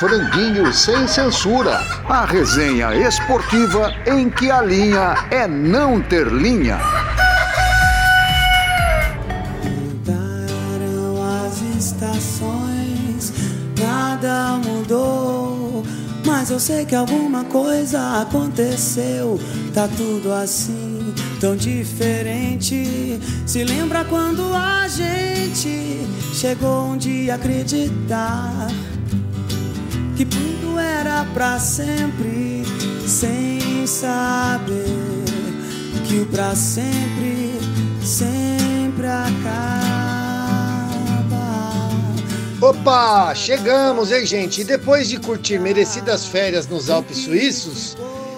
Franguinho Sem Censura. A resenha esportiva em que a linha é não ter linha. Mudaram as estações, nada mudou. Mas eu sei que alguma coisa aconteceu. Tá tudo assim, tão diferente. Se lembra quando a gente chegou um dia a acreditar que tudo era pra sempre, sem saber que o pra sempre sempre acaba. Opa, chegamos, hein, gente? E depois de curtir merecidas férias nos Alpes Suíços,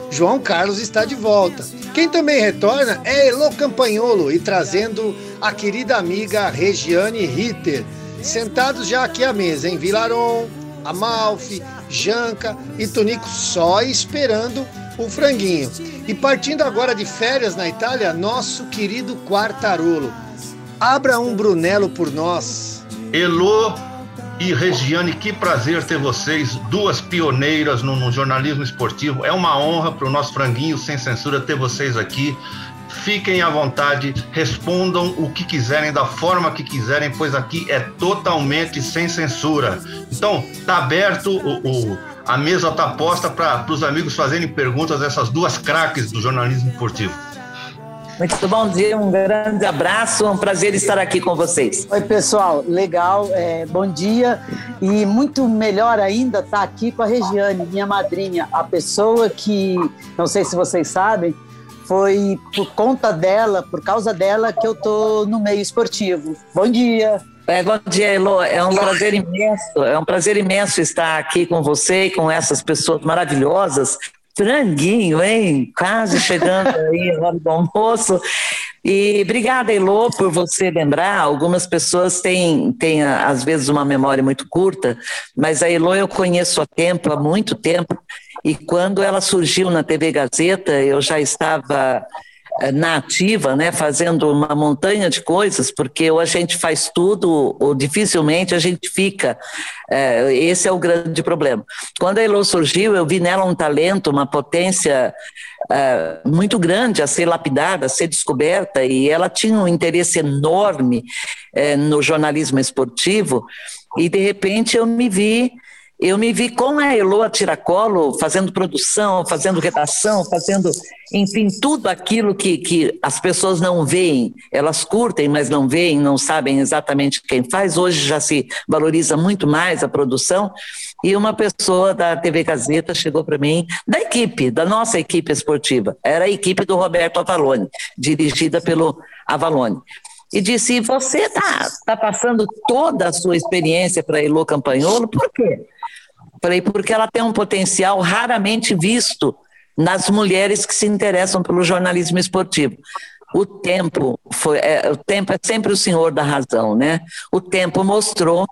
João Carlos está de volta. Quem também retorna é Elo Campagnolo e trazendo a querida amiga Regiane Ritter, sentados já aqui à mesa em Vilaron, Amalfi, Janca e Tonico só esperando o franguinho. E partindo agora de férias na Itália, nosso querido Quartarolo. Abra um Brunello por nós. Elô e Regiane, que prazer ter vocês, duas pioneiras no, no jornalismo esportivo. É uma honra para o nosso franguinho sem censura ter vocês aqui. Fiquem à vontade, respondam o que quiserem, da forma que quiserem, pois aqui é totalmente sem censura. Então, tá aberto o, o a mesa está posta para os amigos fazerem perguntas a essas duas craques do jornalismo esportivo. Muito bom dia, um grande abraço, é um prazer estar aqui com vocês. Oi, pessoal, legal, é, bom dia. E muito melhor ainda estar tá aqui com a Regiane, minha madrinha, a pessoa que, não sei se vocês sabem, foi por conta dela, por causa dela, que eu tô no meio esportivo. Bom dia. É, bom dia, Elo. É um prazer imenso, é um prazer imenso estar aqui com você e com essas pessoas maravilhosas. Franguinho, hein? Quase chegando aí a hora do almoço. E obrigada, Elô, por você lembrar. Algumas pessoas têm, têm, às vezes, uma memória muito curta, mas a Elô eu conheço há tempo, há muito tempo, e quando ela surgiu na TV Gazeta, eu já estava na ativa, né, fazendo uma montanha de coisas, porque ou a gente faz tudo, ou dificilmente a gente fica. É, esse é o grande problema. Quando a Elo surgiu, eu vi nela um talento, uma potência é, muito grande a ser lapidada, a ser descoberta, e ela tinha um interesse enorme é, no jornalismo esportivo, e de repente eu me vi eu me vi com a Eloa Tiracolo fazendo produção, fazendo redação, fazendo, enfim, tudo aquilo que, que as pessoas não veem. Elas curtem, mas não veem, não sabem exatamente quem faz. Hoje já se valoriza muito mais a produção. E uma pessoa da TV Gazeta chegou para mim, da equipe, da nossa equipe esportiva. Era a equipe do Roberto Avalone, dirigida pelo Avalone e disse: Você está tá passando toda a sua experiência para Elô Campanholo, por quê? Falei, porque ela tem um potencial raramente visto nas mulheres que se interessam pelo jornalismo esportivo. O tempo foi, é, o tempo é sempre o senhor da razão, né? O tempo mostrou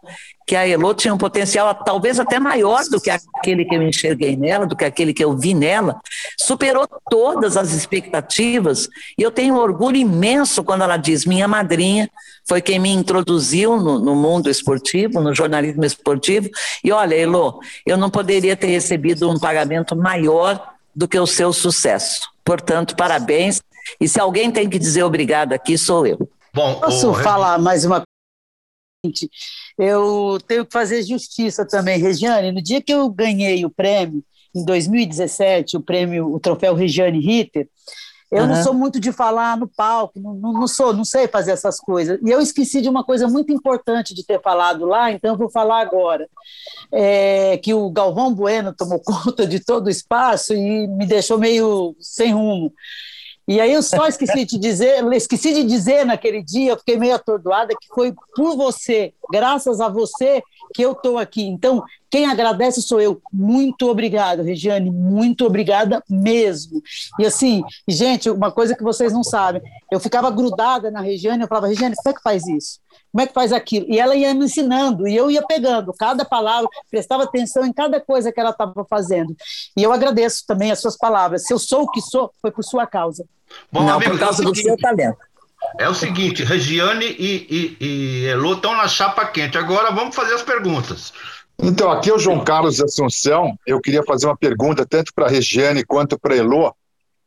que a Elo tinha um potencial talvez até maior do que aquele que eu enxerguei nela, do que aquele que eu vi nela, superou todas as expectativas, e eu tenho um orgulho imenso quando ela diz: minha madrinha foi quem me introduziu no, no mundo esportivo, no jornalismo esportivo, e olha, Elo, eu não poderia ter recebido um pagamento maior do que o seu sucesso. Portanto, parabéns. E se alguém tem que dizer obrigado aqui, sou eu. Bom, Posso o... falar mais uma eu tenho que fazer justiça também, Regiane. No dia que eu ganhei o prêmio, em 2017, o prêmio, o troféu Regiane Ritter, eu uhum. não sou muito de falar no palco, não, não, não, sou, não sei fazer essas coisas. E eu esqueci de uma coisa muito importante de ter falado lá, então eu vou falar agora. É, que o Galvão Bueno tomou conta de todo o espaço e me deixou meio sem rumo. E aí eu só esqueci de dizer, esqueci de dizer naquele dia, eu fiquei meio atordoada, que foi por você, graças a você, que eu estou aqui. Então, quem agradece sou eu. Muito obrigada, Regiane, muito obrigada mesmo. E assim, gente, uma coisa que vocês não sabem, eu ficava grudada na Regiane, eu falava, Regiane, como é que faz isso? como é que faz aquilo? E ela ia me ensinando, e eu ia pegando cada palavra, prestava atenção em cada coisa que ela estava fazendo. E eu agradeço também as suas palavras. Se eu sou o que sou, foi por sua causa. Bom, Não, amigo, por causa é do seu talento. É o seguinte, Regiane e, e, e Elô estão na chapa quente. Agora vamos fazer as perguntas. Então, aqui é o João Carlos Assunção. Eu queria fazer uma pergunta tanto para a Regiane quanto para a Elô.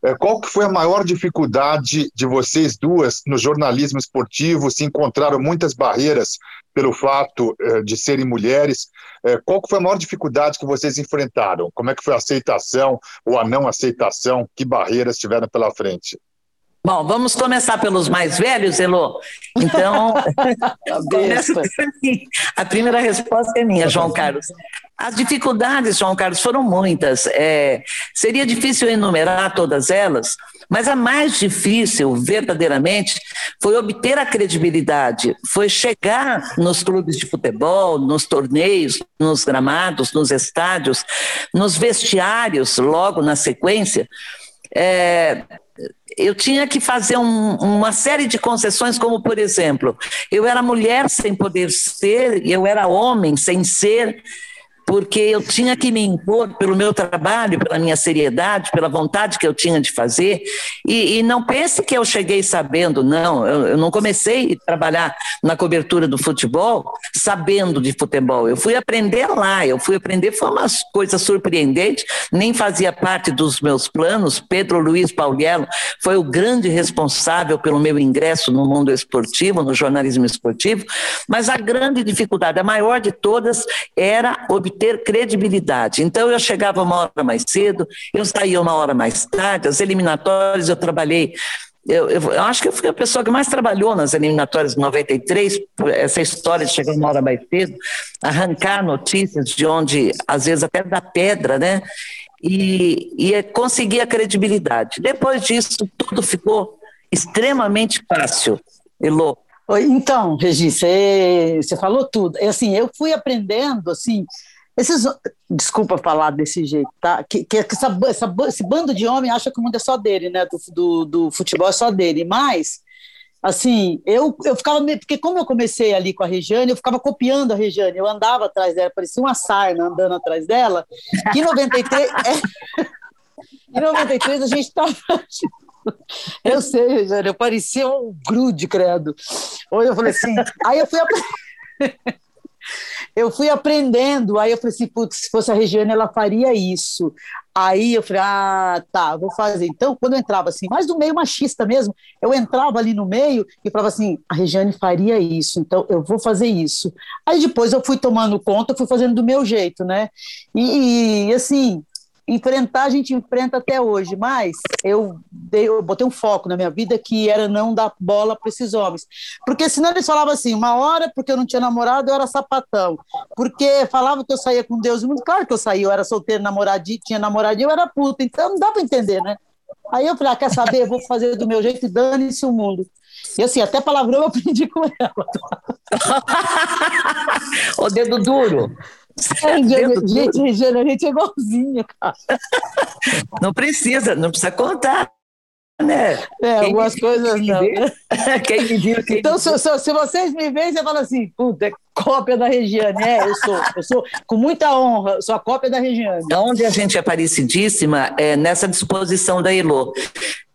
É, qual que foi a maior dificuldade de vocês duas no jornalismo esportivo? Se encontraram muitas barreiras pelo fato é, de serem mulheres. É, qual que foi a maior dificuldade que vocês enfrentaram? Como é que foi a aceitação ou a não aceitação? Que barreiras tiveram pela frente? Bom, vamos começar pelos mais velhos, Elô. Então, a primeira resposta é minha, João Carlos. As dificuldades, João Carlos, foram muitas. É, seria difícil enumerar todas elas, mas a mais difícil, verdadeiramente, foi obter a credibilidade, foi chegar nos clubes de futebol, nos torneios, nos gramados, nos estádios, nos vestiários, logo na sequência. É, eu tinha que fazer um, uma série de concessões, como, por exemplo, eu era mulher sem poder ser, eu era homem sem ser, porque eu tinha que me impor pelo meu trabalho, pela minha seriedade, pela vontade que eu tinha de fazer. E, e não pense que eu cheguei sabendo, não. Eu, eu, não comecei a trabalhar na cobertura do futebol sabendo de futebol. Eu fui aprender lá, eu fui aprender, foi uma coisa surpreendente, nem fazia parte dos meus planos. Pedro Luiz Pauliello foi o grande responsável pelo meu ingresso no mundo esportivo, no jornalismo esportivo, mas a grande dificuldade, a maior de todas, era obter ter credibilidade. Então eu chegava uma hora mais cedo, eu saía uma hora mais tarde, as eliminatórias eu trabalhei eu, eu, eu, acho que eu fui a pessoa que mais trabalhou nas eliminatórias de 93, essa história de chegar uma hora mais cedo, arrancar notícias de onde, às vezes, até da pedra, né? E, e conseguir a credibilidade. Depois disso, tudo ficou extremamente fácil, Elô. Então, Regi, você, você falou tudo. Assim, eu fui aprendendo, assim, esses, desculpa falar desse jeito, tá? Que, que essa, essa, esse bando de homem acha que o mundo é só dele, né? Do, do, do futebol é só dele. Mas, assim, eu, eu ficava. Porque, como eu comecei ali com a Regiane, eu ficava copiando a Regiane. Eu andava atrás dela, parecia uma sarna andando atrás dela. Que em 93. é, em 93 a gente estava. Eu sei, Regiane, eu parecia um grude, credo. Ou eu falei assim. Aí eu fui. eu fui aprendendo, aí eu falei assim, putz, se fosse a Regiane, ela faria isso. Aí eu falei, ah, tá, vou fazer. Então, quando eu entrava assim, mais do meio machista mesmo, eu entrava ali no meio e falava assim, a Regiane faria isso, então eu vou fazer isso. Aí depois eu fui tomando conta, fui fazendo do meu jeito, né? E, e assim, enfrentar a gente enfrenta até hoje, mas eu, dei, eu botei um foco na minha vida que era não dar bola para esses homens. Porque senão eles falavam assim, uma hora porque eu não tinha namorado, eu era sapatão. Porque falavam que eu saía com Deus muito claro que eu saía, eu era solteiro, namoradinho, tinha namoradinho, eu era puta, então não dá para entender, né? Aí eu falei, ah, quer saber, eu vou fazer do meu jeito e dane-se o mundo. E assim, até palavrão eu aprendi com ela. o dedo duro. É, gente, Regiane, a gente é igualzinha, cara. Não precisa, não precisa contar. Né? É, quem algumas coisas não. Né? quem me viu, quem então, se, se, se, vocês me veem, você fala assim, puta, é cópia da Regiane. É, eu sou, eu sou, com muita honra, sou a cópia da Regiane. Onde a gente é parecidíssima é nessa disposição da Elô.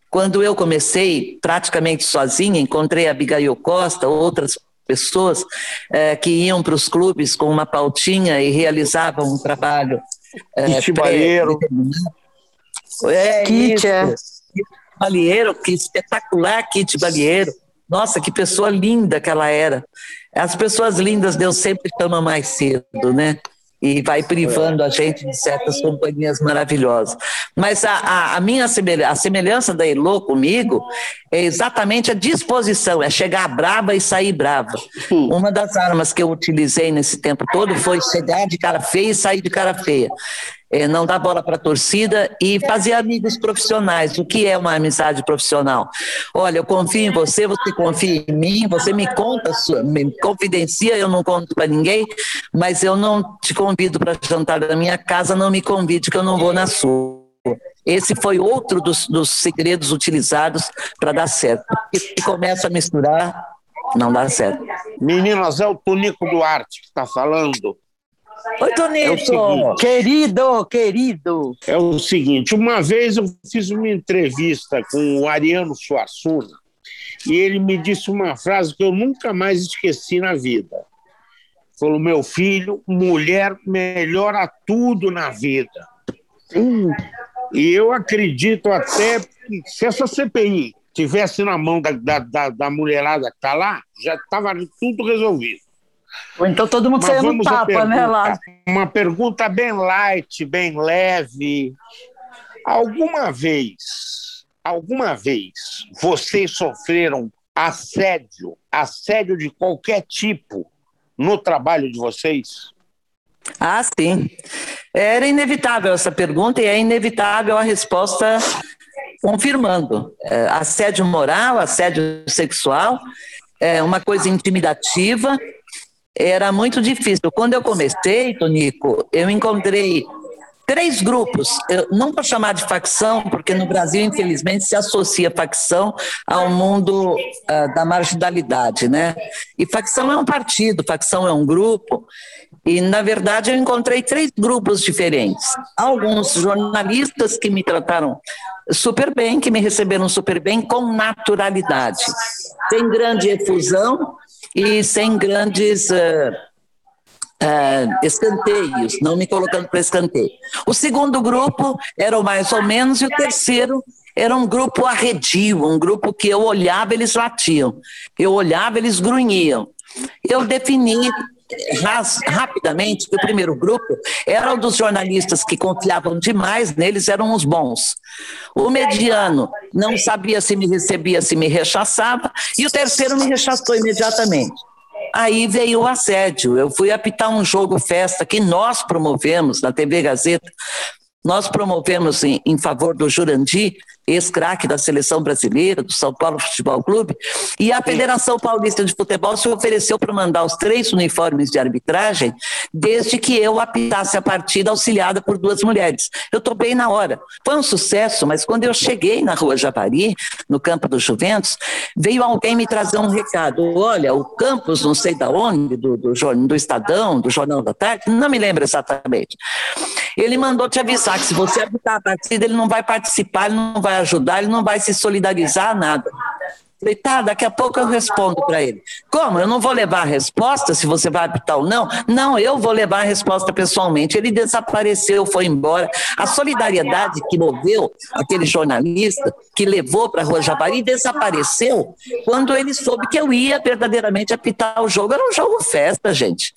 Quando eu comecei praticamente sozinha, encontrei a Abigail Costa, outras pessoas é, que iam para os clubes com uma pautinha e realizavam um trabalho. É, Kit Balheiro. É, Kit, é. Balieiro, que espetacular Kit Balieiro. Nossa, que pessoa linda que ela era. As pessoas lindas Deus sempre chama mais cedo, né? E vai privando a gente de certas companhias maravilhosas. Mas a, a, a minha semelhança, a semelhança da Elô comigo é exatamente a disposição, é chegar brava e sair brava. Uma das armas que eu utilizei nesse tempo todo foi chegar de cara feia e sair de cara feia é, não dar bola para a torcida e fazer amigos profissionais. O que é uma amizade profissional? Olha, eu confio em você, você confia em mim, você me conta, me confidencia, eu não conto para ninguém, mas eu não te convido para jantar na minha casa, não me convide que eu não vou na sua. Esse foi outro dos, dos segredos utilizados para dar certo. E começa a misturar, não dá certo. Meninas, é o Tonico Duarte que está falando. Oi, Tonito! É querido, querido! É o seguinte, uma vez eu fiz uma entrevista com o Ariano Suassuna e ele me disse uma frase que eu nunca mais esqueci na vida. Falou: meu filho, mulher melhora tudo na vida. E eu acredito até que se essa CPI tivesse na mão da, da, da, da mulherada que está lá, já estava tudo resolvido. Ou então todo mundo saindo no tapa, né, lá? Uma pergunta bem light, bem leve. Alguma vez, alguma vez, vocês sofreram assédio, assédio de qualquer tipo no trabalho de vocês? Ah, sim. Era inevitável essa pergunta e é inevitável a resposta confirmando. É, assédio moral, assédio sexual, é uma coisa intimidativa, era muito difícil. Quando eu comecei, Tonico, eu encontrei três grupos. Eu não vou chamar de facção, porque no Brasil, infelizmente, se associa facção ao mundo uh, da marginalidade, né? E facção é um partido, facção é um grupo. E, na verdade, eu encontrei três grupos diferentes. Alguns jornalistas que me trataram super bem, que me receberam super bem, com naturalidade, sem grande efusão e sem grandes uh, uh, escanteios, não me colocando para escanteio. O segundo grupo era o mais ou menos, e o terceiro era um grupo arredio, um grupo que eu olhava, eles latiam, eu olhava, eles grunhiam. Eu defini rapidamente que o primeiro grupo era um dos jornalistas que confiavam demais neles, eram os bons. O mediano não sabia se me recebia, se me rechaçava, e o terceiro me rechaçou imediatamente. Aí veio o assédio. Eu fui apitar um jogo festa que nós promovemos na TV Gazeta. Nós promovemos em, em favor do Jurandir ex-craque da seleção brasileira, do São Paulo Futebol Clube, e a Federação Paulista de Futebol se ofereceu para mandar os três uniformes de arbitragem, desde que eu apitasse a partida auxiliada por duas mulheres. Eu estou bem na hora. Foi um sucesso, mas quando eu cheguei na Rua Javari, no campo do Juventus, veio alguém me trazer um recado. Olha, o campus, não sei da onde, do, do, do Estadão, do Jornal da Tarde, não me lembro exatamente. Ele mandou te avisar que se você apitar a partida, ele não vai participar, ele não vai ajudar, ele não vai se solidarizar, nada. Falei, tá, daqui a pouco eu respondo para ele. Como? Eu não vou levar a resposta se você vai apitar ou não? Não, eu vou levar a resposta pessoalmente. Ele desapareceu, foi embora. A solidariedade que moveu aquele jornalista que levou para a Rua Javari desapareceu quando ele soube que eu ia verdadeiramente apitar o jogo. Era um jogo festa, gente.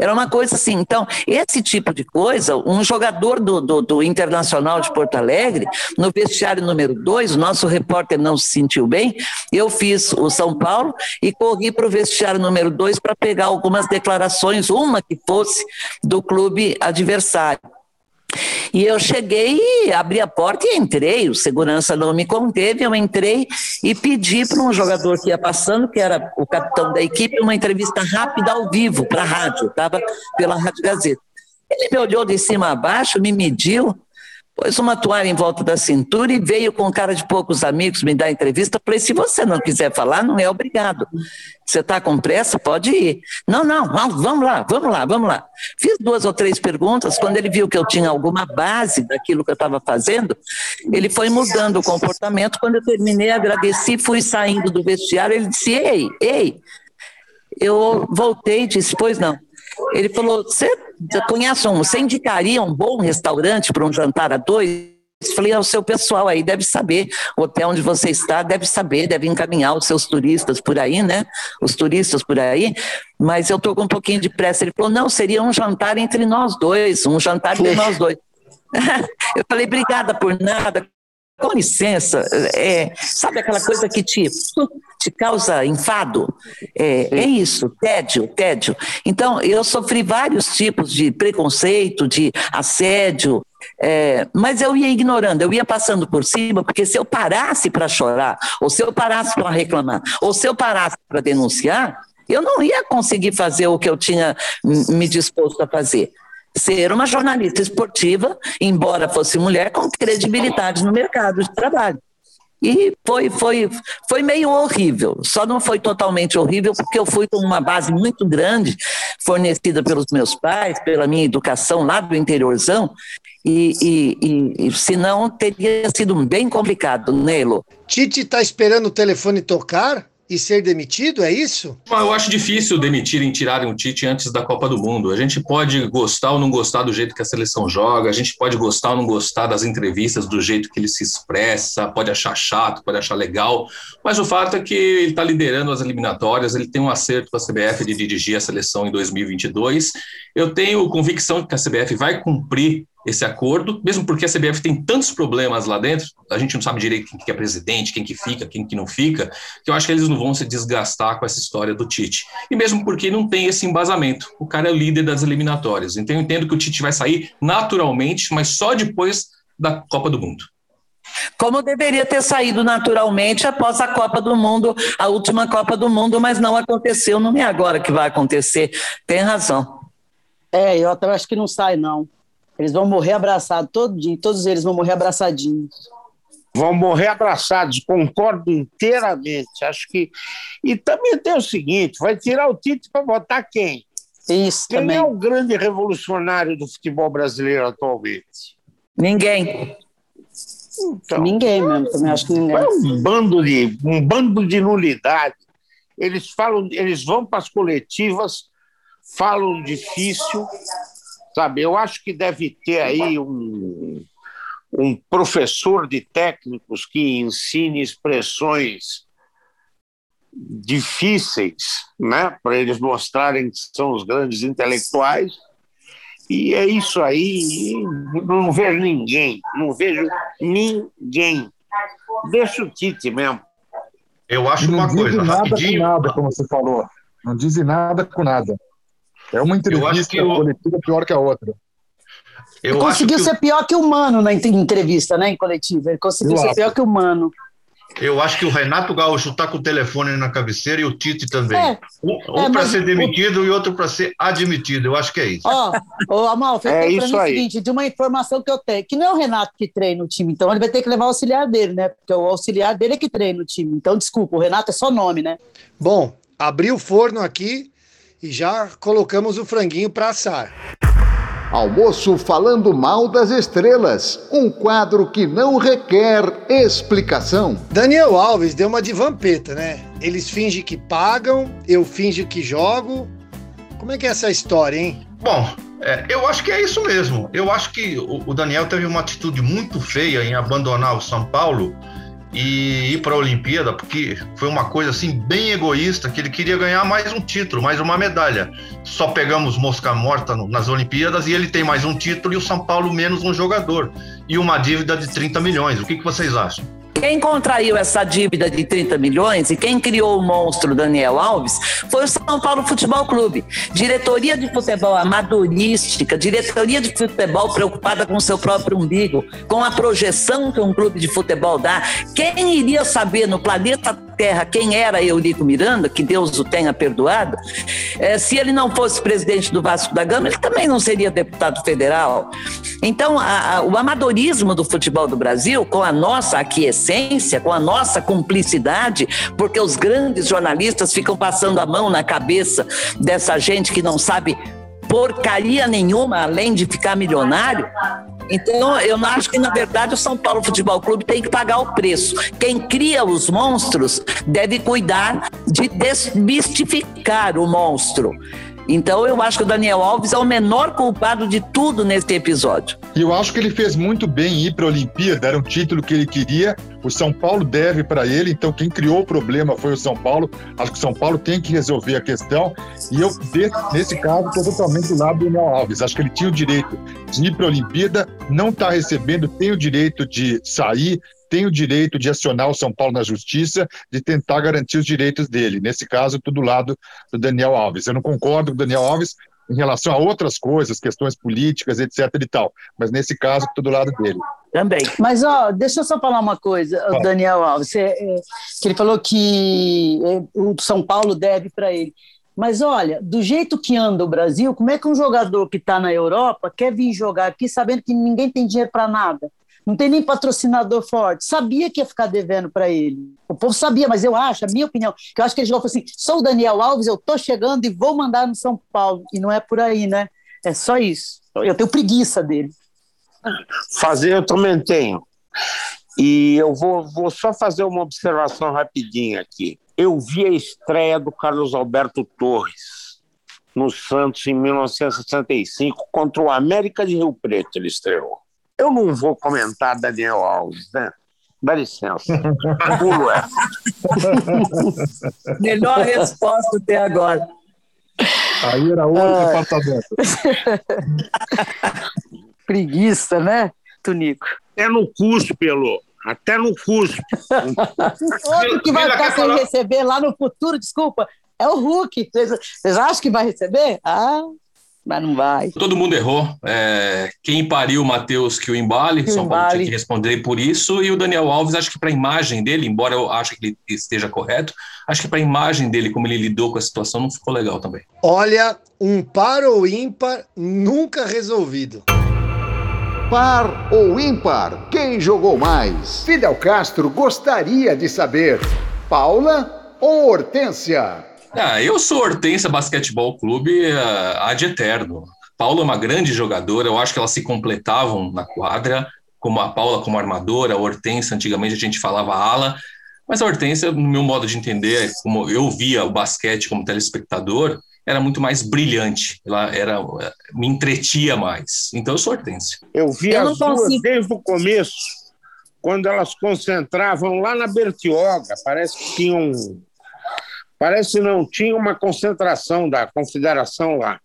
Era uma coisa assim. Então, esse tipo de coisa, um jogador do, do, do Internacional de Porto Alegre, no vestiário número 2, o nosso repórter não se sentiu bem, eu fiz o São Paulo e corri para o vestiário número 2 para pegar algumas declarações, uma que fosse do clube adversário. E eu cheguei, abri a porta e entrei. O segurança não me conteve. Eu entrei e pedi para um jogador que ia passando, que era o capitão da equipe, uma entrevista rápida ao vivo para a rádio. Estava pela Rádio Gazeta. Ele me olhou de cima a baixo, me mediu, pôs uma toalha em volta da cintura e veio com cara de poucos amigos me dar entrevista. Falei: se você não quiser falar, não é obrigado. Você está com pressa? Pode ir. Não, não, vamos lá, vamos lá, vamos lá. Fiz duas ou três perguntas. Quando ele viu que eu tinha alguma base daquilo que eu estava fazendo, ele foi mudando o comportamento. Quando eu terminei, agradeci, fui saindo do vestiário. Ele disse: Ei, ei. Eu voltei e disse: Pois não. Ele falou: Você conhece um, você indicaria um bom restaurante para um jantar a dois? Falei, o seu pessoal aí deve saber, o hotel onde você está deve saber, deve encaminhar os seus turistas por aí, né? Os turistas por aí, mas eu estou com um pouquinho de pressa. Ele falou, não, seria um jantar entre nós dois, um jantar entre nós dois. eu falei, obrigada por nada, com licença, é, sabe aquela coisa que te, te causa enfado? É, é, isso, tédio, tédio. Então, eu sofri vários tipos de preconceito, de assédio, é, mas eu ia ignorando, eu ia passando por cima, porque se eu parasse para chorar, ou se eu parasse para reclamar, ou se eu parasse para denunciar, eu não ia conseguir fazer o que eu tinha me disposto a fazer ser uma jornalista esportiva, embora fosse mulher, com credibilidade no mercado de trabalho. E foi, foi, foi meio horrível. Só não foi totalmente horrível porque eu fui com uma base muito grande, fornecida pelos meus pais, pela minha educação lá do interiorzão, e, e, e, senão teria sido bem complicado, Nelo. Tite está esperando o telefone tocar e ser demitido, é isso? Eu acho difícil demitirem, tirarem o Tite antes da Copa do Mundo. A gente pode gostar ou não gostar do jeito que a seleção joga, a gente pode gostar ou não gostar das entrevistas, do jeito que ele se expressa, pode achar chato, pode achar legal, mas o fato é que ele está liderando as eliminatórias, ele tem um acerto com a CBF de dirigir a seleção em 2022. Eu tenho convicção de que a CBF vai cumprir esse acordo, mesmo porque a CBF tem tantos problemas lá dentro, a gente não sabe direito quem que é presidente, quem que fica, quem que não fica, que eu acho que eles não vão se desgastar com essa história do Tite. E mesmo porque não tem esse embasamento. O cara é o líder das eliminatórias. Então eu entendo que o Tite vai sair naturalmente, mas só depois da Copa do Mundo. Como deveria ter saído naturalmente após a Copa do Mundo, a última Copa do Mundo, mas não aconteceu, não é agora que vai acontecer. Tem razão. É, eu até acho que não sai, não. Eles vão morrer abraçados todo dia, todos eles vão morrer abraçadinhos. Vão morrer abraçados, concordo inteiramente. Acho que. E também tem o seguinte: vai tirar o Tite para votar quem? Isso quem também. é o grande revolucionário do futebol brasileiro atualmente? Ninguém. Então, ninguém mesmo, também acho que ninguém. É um bando de, um bando de nulidade. Eles falam, eles vão para as coletivas, falam difícil, Sabe, eu acho que deve ter aí um, um professor de técnicos que ensine expressões difíceis, né, para eles mostrarem que são os grandes intelectuais. E é isso aí. Não vejo ninguém, não vejo ninguém. Deixa o Tite mesmo. Eu acho uma coisa, nada rapidinho. Com nada, como você falou. Não dizem nada com nada. É uma entrevista eu... coletiva pior que a outra. Eu ele conseguiu ser o... pior que o Mano na entrevista, né, em coletiva. Ele conseguiu eu ser acho. pior que o Mano. Eu acho que o Renato Gaúcho está com o telefone na cabeceira e o Tite também. É, um, um para ser demitido o... e outro para ser admitido. Eu acho que é isso. Ó, oh, Amalfi, é isso aí. o seguinte, de uma informação que eu tenho, que não é o Renato que treina o time, então ele vai ter que levar o auxiliar dele, né? Porque o auxiliar dele é que treina o time. Então, desculpa, o Renato é só nome, né? Bom, abri o forno aqui e já colocamos o franguinho para assar. Almoço falando mal das estrelas, um quadro que não requer explicação. Daniel Alves deu uma de vampeta, né? Eles fingem que pagam, eu finjo que jogo. Como é que é essa história, hein? Bom, é, eu acho que é isso mesmo. Eu acho que o, o Daniel teve uma atitude muito feia em abandonar o São Paulo e ir para a Olimpíada, porque foi uma coisa assim bem egoísta, que ele queria ganhar mais um título, mais uma medalha. Só pegamos mosca morta no, nas Olimpíadas e ele tem mais um título e o São Paulo menos um jogador e uma dívida de 30 milhões. O que, que vocês acham? Quem contraiu essa dívida de 30 milhões e quem criou o monstro Daniel Alves foi o São Paulo Futebol Clube. Diretoria de futebol amadorística, diretoria de futebol preocupada com seu próprio umbigo, com a projeção que um clube de futebol dá. Quem iria saber no planeta Terra quem era Eurico Miranda, que Deus o tenha perdoado, é, se ele não fosse presidente do Vasco da Gama, ele também não seria deputado federal. Então, a, a, o amadorismo do futebol do Brasil, com a nossa aquiescência, com a nossa cumplicidade, porque os grandes jornalistas ficam passando a mão na cabeça dessa gente que não sabe porcaria nenhuma além de ficar milionário, então, eu acho que, na verdade, o São Paulo Futebol Clube tem que pagar o preço. Quem cria os monstros deve cuidar de desmistificar o monstro. Então eu acho que o Daniel Alves é o menor culpado de tudo nesse episódio. E eu acho que ele fez muito bem ir para a Olimpíada, era um título que ele queria, o São Paulo deve para ele, então quem criou o problema foi o São Paulo. Acho que o São Paulo tem que resolver a questão. E eu, nesse caso, estou totalmente do lado do Daniel Alves. Acho que ele tinha o direito de ir para a Olimpíada, não está recebendo, tem o direito de sair, tem o direito de acionar o São Paulo na justiça, de tentar garantir os direitos dele. Nesse caso, estou do lado do Daniel Alves. Eu não concordo com o Daniel Alves em relação a outras coisas, questões políticas, etc. e tal, mas nesse caso, estou do lado dele. Também. Mas, ó, deixa eu só falar uma coisa, o Daniel Alves, é, é, que ele falou que é, o São Paulo deve para ele. Mas olha, do jeito que anda o Brasil, como é que um jogador que está na Europa quer vir jogar aqui sabendo que ninguém tem dinheiro para nada? Não tem nem patrocinador forte. Sabia que ia ficar devendo para ele. O povo sabia, mas eu acho, a minha opinião, que eu acho que ele chegou assim: sou o Daniel Alves, eu tô chegando e vou mandar no São Paulo. E não é por aí, né? É só isso. Eu tenho preguiça dele. Fazer eu também tenho. E eu vou, vou só fazer uma observação rapidinha aqui. eu vi a estreia do Carlos Alberto Torres no Santos em 1965 contra o América de Rio Preto. Ele estreou. Eu não vou comentar Daniel Alves, né? Dá licença. Pulo essa. Melhor resposta até agora. Aí era outro Ah. departamento. Preguiça, né, Tunico? Até no CUSP, Pelô. Até no CUSP. Outro que vai ficar sem falar? receber lá no futuro, desculpa, é o Hulk. Vocês acham que vai receber? Ah, mas não vai. Todo mundo errou. É, quem pariu o Matheus que o embale, Que o São Paulo tinha embale. que responder por isso. E o Daniel Alves, acho que para a imagem dele, embora eu ache que ele esteja correto, acho que para a imagem dele, como ele lidou com a situação, não ficou legal também. Olha, um par ou ímpar nunca resolvido. Par ou ímpar? Quem jogou mais? Fidel Castro gostaria de saber. Paula ou Hortência? Ah, eu sou Hortência Basquetebol Clube ah, ad eterno. Paula é uma grande jogadora, eu acho que elas se completavam na quadra, como a Paula como armadora, a Hortência, antigamente a gente falava ala, mas a Hortência, no meu modo de entender, como eu via o basquete como telespectador, era muito mais brilhante, ela era me entretia mais. Então eu sou Hortência. Eu vi Eu não as duas desde o começo, quando elas concentravam lá na Bertioga. Parece que tinham. Parece não, tinha uma concentração da confederação lá.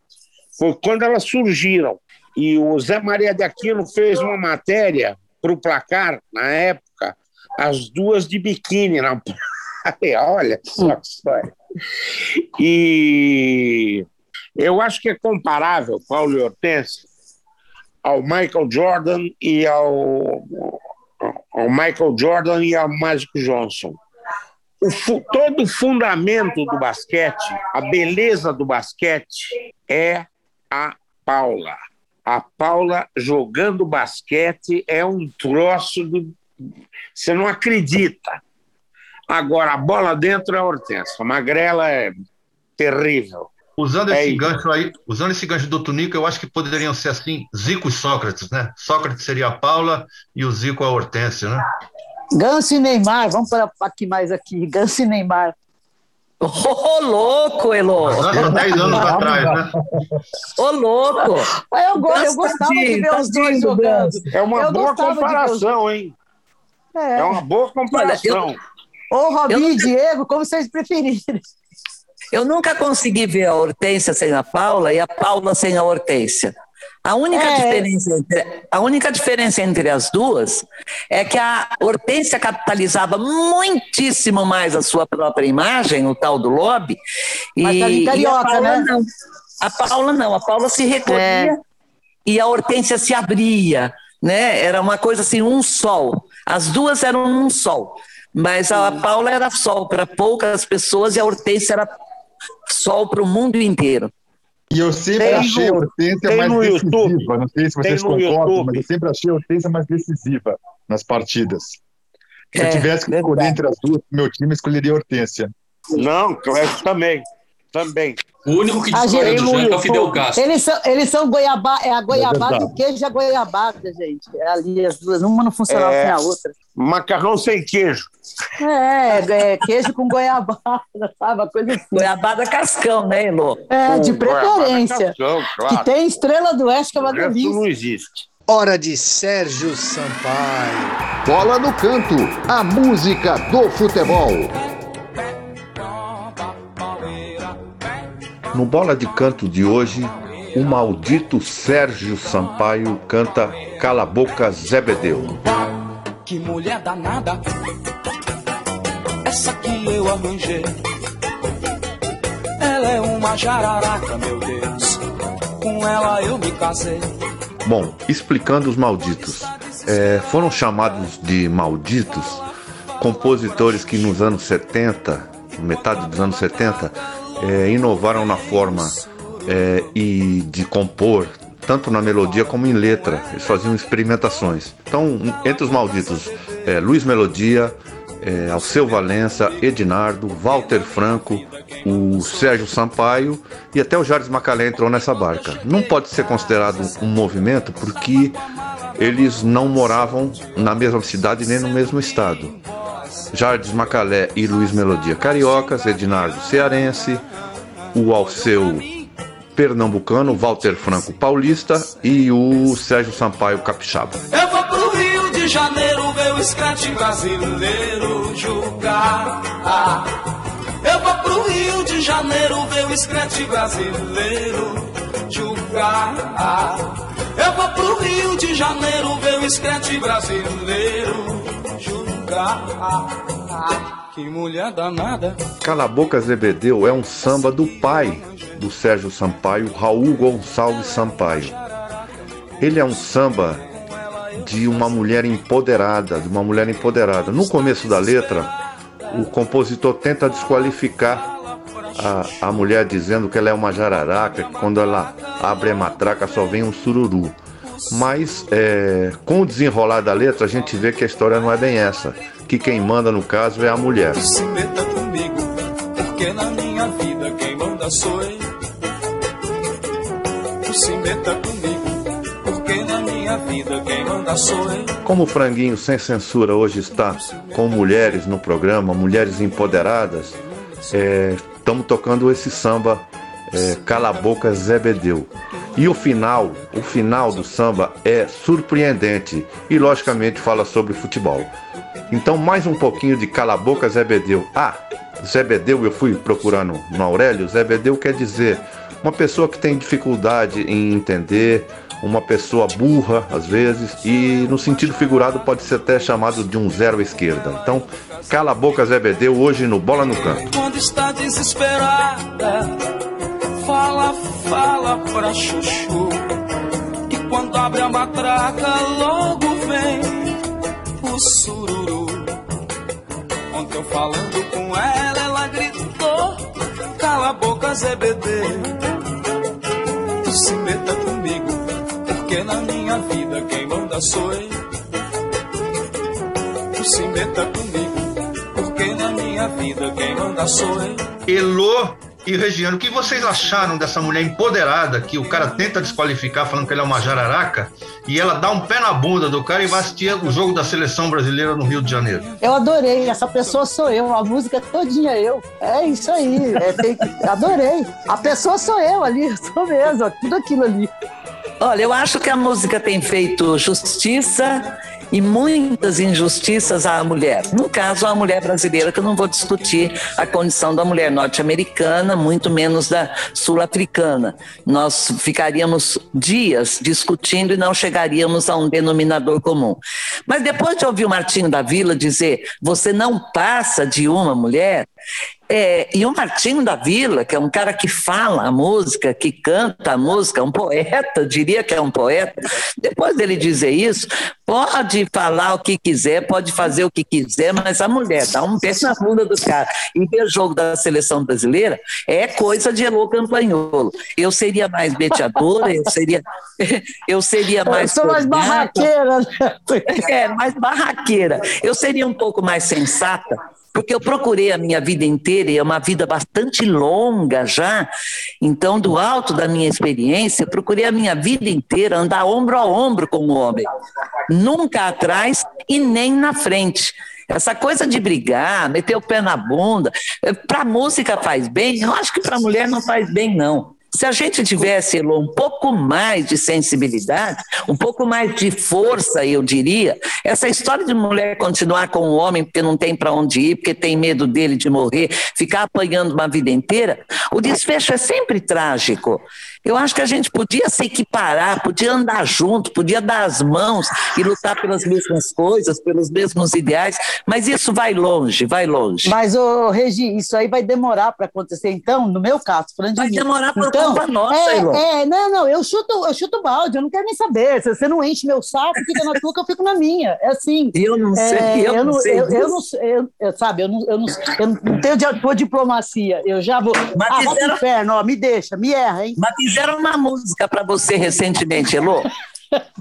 Foi quando elas surgiram. E o Zé Maria de Aquino fez uma matéria para o placar, na época, as duas de biquíni na praia. Olha só que história. E eu acho que é comparável, Paulo e Hortência, ao Michael Jordan e ao, ao Michael Jordan e ao Magic Johnson. O todo o fundamento do basquete, a beleza do basquete é a Paula. A Paula jogando basquete é um troço de. Você não acredita. Agora, a bola dentro é a Hortência. A magrela é terrível. Usando É esse isso. gancho aí, usando esse gancho do Tunico, eu acho que poderiam ser assim, Zico e Sócrates, né? Sócrates seria a Paula e o Zico a Hortência, né? Ganso e Neymar, vamos para aqui mais aqui. Ganso e Neymar. Ô, louco, Elô! Há 10 anos atrás, né? Ô, louco! Ah, Eu, go- eu Ganso, gostava de ver os dois jogando. Ganso. É uma Eu boa comparação, hein? É. É uma boa comparação. Ou Robinho Eu e Diego, como vocês preferirem. Eu nunca consegui ver a Hortência sem a Paula e a Paula sem a Hortência. A única, É. diferença entre, a única diferença entre as duas é que a Hortência capitalizava muitíssimo mais a sua própria imagem, o tal do lobby. Mas tá ali e a carioca, Paula né? não. A Paula não, a Paula se recolhia É. e a Hortência se abria, né? Era uma coisa assim, um sol. As duas eram um sol, mas a Paula era sol para poucas pessoas e a Hortência era sol para o mundo inteiro. E eu sempre Tem achei a no- Hortência tem mais no decisiva. YouTube. Não sei se vocês concordam, YouTube. mas eu sempre achei a Hortência mais decisiva nas partidas. Se eu É, tivesse que escolher verdade. entre as duas, meu time escolheria a Hortência. Não, Clécio também. Também. O único que discorda do Janca é o Fidel Castro. Eles são, eles são goiabá, é a goiabada verdade. e o queijo é a goiabada, gente. É ali as duas, uma não funcionava É. sem a outra. Macarrão sem queijo. É, é queijo com goiabada, sabe? Uma coisa assim. Goiabada cascão, né, Elô? É, de preferência. cascão, Que claro. tem estrela do oeste, que é uma delícia. não existe. Hora de Sérgio Sampaio. Bola no canto, a música do futebol. No Bola de Canto de hoje, o maldito Sérgio Sampaio canta Cala a Boca Zebedeu. Que mulher danada, essa que eu arranjei. Ela é uma jararaca, meu Deus. Com ela eu me casei. Bom, explicando os malditos. É, foram chamados de malditos compositores que nos anos 70, metade dos anos 70, é, inovaram na forma é, e de compor, tanto na melodia como em letra. Eles faziam experimentações. Então, entre os malditos, é, Luiz Melodia, é, Alceu Valença, Ednardo, Walter Franco, o Sérgio Sampaio e até o Jardim Macalé entrou nessa barca. Não pode ser considerado um movimento porque eles não moravam na mesma cidade nem no mesmo estado. Jardim Macalé e Luiz Melodia Cariocas, Ednardo Cearense, o Alceu Pernambucano, Walter Franco Paulista e o Sérgio Sampaio Capixaba. Eu vou pro Rio de Janeiro ver o escrete brasileiro julgar. Ah, eu vou pro Rio de Janeiro ver o escrete brasileiro julgar. Ah, eu vou pro Rio de Janeiro ver o escrete brasileiro julgar. Ah, que mulher danada. Cala a Boca Zebedeu é um samba do pai do Sérgio Sampaio, Raul Gonçalves Sampaio. Ele é um samba de uma mulher empoderada, de uma mulher empoderada. No começo da letra, o compositor tenta desqualificar a, a mulher dizendo que ela é uma jararaca, que quando ela abre a matraca só vem um sururu. Mas é, com o desenrolar da letra, a gente vê que a história não é bem essa. Que quem manda no caso é a mulher. Se meta comigo, porque na minha vida quem manda sou eu. Se meta comigo, porque na minha vida quem manda sou eu. Como o Franguinho Sem Censura hoje está com mulheres no programa, mulheres empoderadas, estamos tocando esse samba é, Cala a Boca Zebedeu. E o final, o final do samba é surpreendente e logicamente fala sobre futebol. Então mais um pouquinho de Cala a Boca Zebedeu. Ah, Zebedeu eu fui procurando no Aurélio, Zebedeu quer dizer uma pessoa que tem dificuldade em entender, uma pessoa burra às vezes e no sentido figurado pode ser até chamado de um zero à esquerda. Então, cala a boca Zebedeu hoje no Bola no Campo. Quando está desesperada, fala, fala pra chuchu. Que quando abre a matraca, logo vem o sururu. Ontem eu falando com ela, ela gritou: Cala a boca, Zebedeu. Se meta comigo, porque na minha vida quem manda sou eu. Se meta comigo, porque na minha vida quem manda sou eu. Elô e Regiano, o que vocês acharam dessa mulher empoderada que o cara tenta desqualificar falando que ela é uma jararaca e ela dá um pé na bunda do cara e vai assistir o jogo da seleção brasileira no Rio de Janeiro? Eu adorei, essa pessoa sou eu, a música todinha eu. É isso aí, é, tem adorei. A pessoa sou eu ali, sou mesmo, tudo aquilo ali. Olha, eu acho que a música tem feito justiça e muitas injustiças à mulher. No caso, à mulher brasileira, que eu não vou discutir a condição da mulher norte-americana, muito menos da sul-africana. Nós ficaríamos dias discutindo e não chegaríamos a um denominador comum. Mas depois de ouvir o Martinho da Vila dizer você não passa de uma mulher, é, e o Martinho da Vila, que é um cara que fala a música, que canta a música, um poeta, diria que é um poeta, depois dele dizer isso, pode falar o que quiser, pode fazer o que quiser, mas a mulher dá um pé na bunda do cara e ver jogo da seleção brasileira é coisa de Elô Campanholo. Eu seria mais beteadora, eu seria, eu seria mais. eu sou mais barraqueira, né? É, mais barraqueira. Eu seria um pouco mais sensata, porque eu procurei a minha vida inteira, e é uma vida bastante longa já. Então, do alto da minha experiência, procurei a minha vida inteira andar ombro a ombro com o homem. Nunca atrás e nem na frente. Essa coisa de brigar, meter o pé na bunda, para música faz bem? Eu acho que para mulher não faz bem, não. Se a gente tivesse, Elô, um pouco mais de sensibilidade, um pouco mais de força, eu diria, essa história de mulher continuar com o homem porque não tem para onde ir, porque tem medo dele de morrer, ficar apanhando uma vida inteira, o desfecho é sempre trágico. Eu acho que a gente podia se equiparar, podia andar junto, podia dar as mãos e lutar pelas mesmas coisas, pelos mesmos ideais, mas isso vai longe, vai longe. Mas, ô, Regi, isso aí vai demorar para acontecer, então, no meu caso, falando de Vai mim. demorar por então, culpa nossa, é, Elô. é, não, não, eu chuto, eu chuto balde, eu não quero nem saber. Se você não enche meu saco, fica na tua que eu fico na minha. É assim. Eu não É, sei, eu, não sei. eu, eu não sei, eu, eu- sabe, eu não, eu não, eu não tenho tua diplomacia. Eu já vou. Mas ah, fizeram- inferno, ó, me deixa, me erra, hein? Mas fizeram uma música para você recentemente, Elô.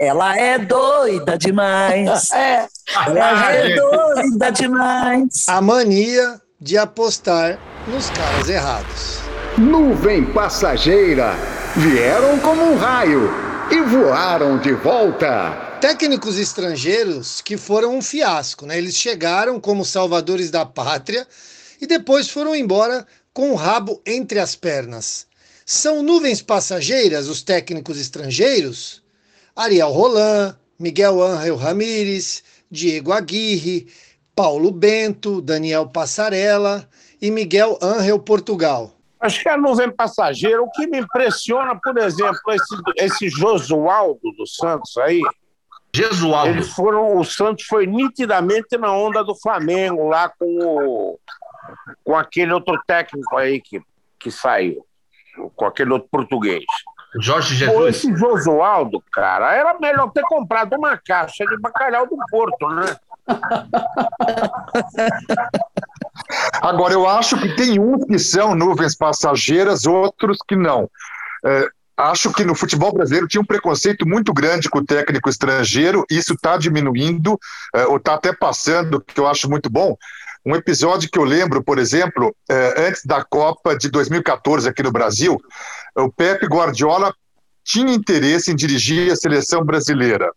Ela é doida demais. É, Ela é doida demais. A mania de apostar nos caras errados. Nuvem passageira. Vieram como um raio e voaram de volta. técnicos estrangeiros que foram um fiasco, né? Eles chegaram como salvadores da pátria e depois foram embora com o rabo entre as pernas. São nuvens passageiras os técnicos estrangeiros? Ariel Roland, Miguel Ángel Ramírez, Diego Aguirre, Paulo Bento, Daniel Passarella e Miguel Ángel Portugal. Acho que é a nuvem passageira. O que me impressiona, por exemplo, esse, esse Josualdo do Santos aí. Jesualdo. Eles foram, o Santos foi nitidamente na onda do Flamengo, lá com o, com aquele outro técnico aí que, que saiu, com aquele outro português. Jorge Jesus. Pô, esse Josualdo, cara, era melhor ter comprado uma caixa de bacalhau do Porto, né? Agora, eu acho que tem uns que são nuvens passageiras, outros que não. É, acho que no futebol brasileiro tinha um preconceito muito grande com o técnico estrangeiro, isso está diminuindo, é, ou está até passando, que eu acho muito bom. Um episódio que eu lembro, por exemplo, é, antes da Copa de 2014 aqui no Brasil, o Pepe Guardiola tinha interesse em dirigir a seleção brasileira.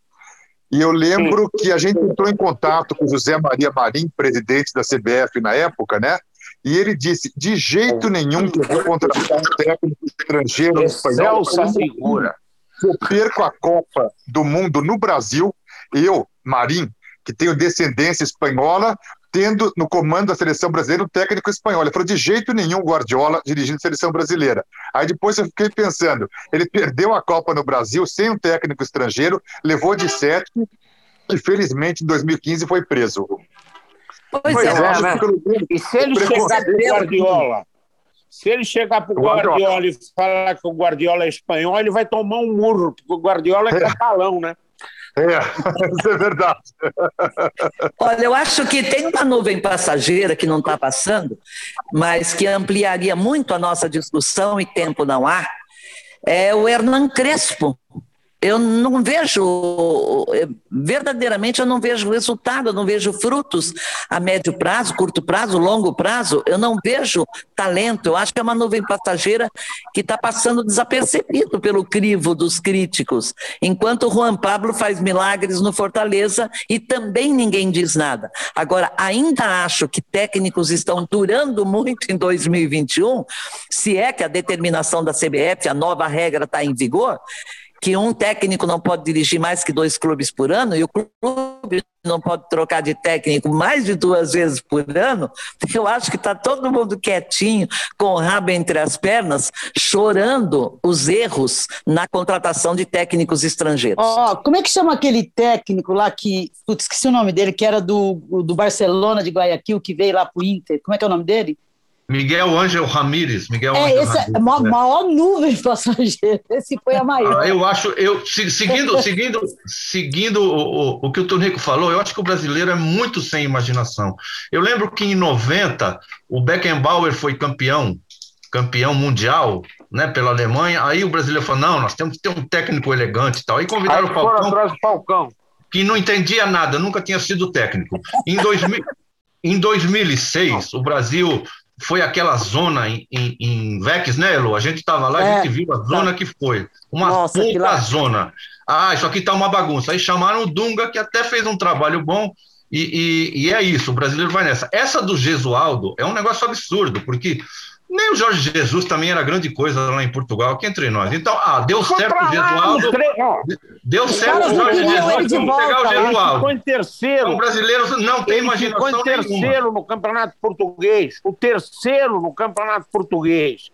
E eu lembro que a gente entrou em contato com José Maria Marim, presidente da CBF na época, né? E ele disse: de jeito nenhum que eu vou contratar um técnico estrangeiro espanhol. figura. Se eu perco a Copa do Mundo no Brasil, eu, Marim, que tenho descendência espanhola, tendo no comando da seleção brasileira um técnico espanhol. Ele falou: de jeito nenhum Guardiola dirigindo a seleção brasileira. Aí depois eu fiquei pensando: ele perdeu a Copa no Brasil sem um técnico estrangeiro, levou de sete e felizmente em 2015 foi preso. Pois, pois é, é né? E se ele chegar para o Guardiola, se ele chegar para o Guardiola e falar que o Guardiola é espanhol, ele vai tomar um murro, porque o Guardiola é catalão, né? É, isso é verdade. Olha, eu acho que tem uma nuvem passageira que não está passando, mas que ampliaria muito a nossa discussão e tempo não há, é o Hernan Crespo, eu não vejo, verdadeiramente eu não vejo resultado, eu não vejo frutos a médio prazo, curto prazo, longo prazo, eu não vejo talento, eu acho que é uma nuvem passageira que está passando desapercebido pelo crivo dos críticos, enquanto Juan Pablo faz milagres no Fortaleza e também ninguém diz nada. Agora, ainda acho que técnicos estão durando muito em 2021, se é que a determinação da CBF, a nova regra está em vigor, que um técnico não pode dirigir mais que dois clubes por ano e o clube não pode trocar de técnico mais de duas vezes por ano, eu acho que está todo mundo quietinho, com o rabo entre as pernas, chorando os erros na contratação de técnicos estrangeiros. Oh, como é que chama aquele técnico lá que, putz, esqueci o nome dele, que era do, do Barcelona de Guayaquil, que veio lá para o Inter, como é que é o nome dele? Miguel Ângel Ramírez. Miguel é, Angel esse Ramírez, é a maior, maior nuvem passageira. Esse foi a maior. Ah, eu acho, eu seguindo, seguindo, seguindo o, o, o que o Tonico falou, eu acho que o brasileiro é muito sem imaginação. Eu lembro que em 90 o Beckenbauer foi campeão, campeão mundial, né, pela Alemanha. Aí o brasileiro falou: não, nós temos que ter um técnico elegante e tal. Aí convidaram Aí o Falcão, atrás do Falcão, que não entendia nada, nunca tinha sido técnico. Em 2000 Em 2006, o Brasil foi aquela zona em, em, em Vex, né, Elo? A gente estava lá, é, a gente viu a zona tá. que foi. Uma Nossa, puta zona. Ah, isso aqui tá uma bagunça. Aí chamaram o Dunga, que até fez um trabalho bom, e, e, e é isso, o brasileiro vai nessa. Essa do Gesualdo é um negócio absurdo, porque nem o Jorge Jesus também era grande coisa lá em Portugal, aqui entre nós. Então, ah, deu certo o Gesualdo. Deu certo o Jorge Jesus, vamos pegar o Gesualdo. Ficou em terceiro. O brasileiro não tem imaginação Ficou em terceiro nenhuma. no Campeonato Português. O terceiro no Campeonato Português.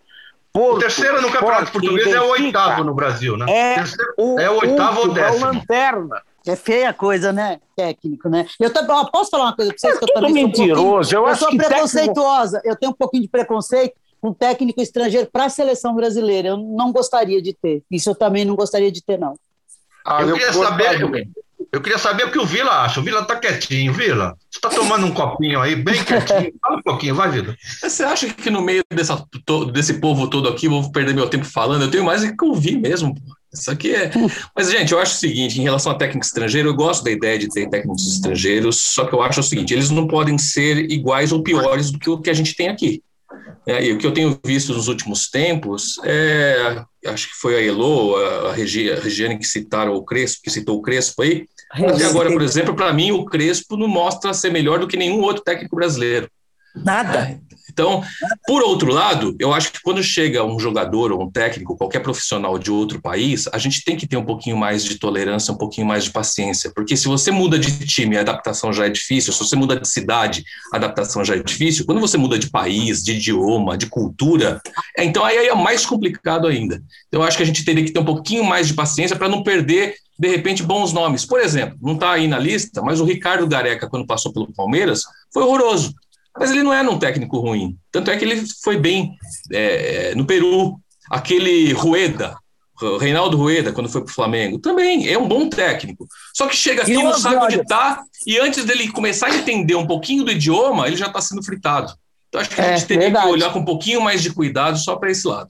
Porto, o terceiro no Campeonato Português é o oitavo no Brasil, né? É, o, é o oitavo ou décimo. É o lanterna. É feia a coisa, né? Técnico, né? Eu tô, posso falar uma coisa para vocês? É que eu também mentiroso. Sou um eu, eu sou preconceituosa. Técnico... Eu tenho um pouquinho de preconceito um técnico estrangeiro para a seleção brasileira. Eu não gostaria de ter. Isso eu também não gostaria de ter, não. Ah, eu, eu queria saber. Eu, eu, queria saber o que o Vila acha. O Vila tá quietinho, Vila. Você tá tomando um copinho aí, bem quietinho. Fala um pouquinho, vai, Vila. Você acha que no meio dessa, desse povo todo aqui, vou perder meu tempo falando? Eu tenho mais que ouvir mesmo. Isso aqui é. Mas, gente, eu acho o seguinte: em relação a técnico estrangeiro, eu gosto da ideia de ter técnicos estrangeiros, só que eu acho o seguinte: eles não podem ser iguais ou piores do que o que a gente tem aqui. É, e o que eu tenho visto nos últimos tempos é, acho que foi a Elo, a, Regi, a Regiane que citaram o Crespo, que citou o Crespo aí, Até agora, por exemplo, para mim, o Crespo não mostra ser melhor do que nenhum outro técnico brasileiro. Nada. Então, por outro lado, eu acho que quando chega um jogador ou um técnico, qualquer profissional de outro país, a gente tem que ter um pouquinho mais de tolerância, um pouquinho mais de paciência, porque se você muda de time, a adaptação já é difícil, se você muda de cidade, a adaptação já é difícil, quando você muda de país, de idioma, de cultura, é, então aí é mais complicado ainda. Então, eu acho que a gente teria que ter um pouquinho mais de paciência para não perder de repente, bons nomes. Por exemplo, não está aí na lista, mas o Ricardo Gareca, quando passou pelo Palmeiras, foi horroroso. Mas ele não era um técnico ruim. Tanto é que ele foi bem é, no Peru. Aquele Rueda, Reinaldo Rueda, quando foi para o Flamengo, também é um bom técnico. Só que chega aqui, não sabe onde está, e antes dele começar a entender um pouquinho do idioma, ele já está sendo fritado. Então acho que a gente é, teria verdade. que olhar com um pouquinho mais de cuidado só para esse lado.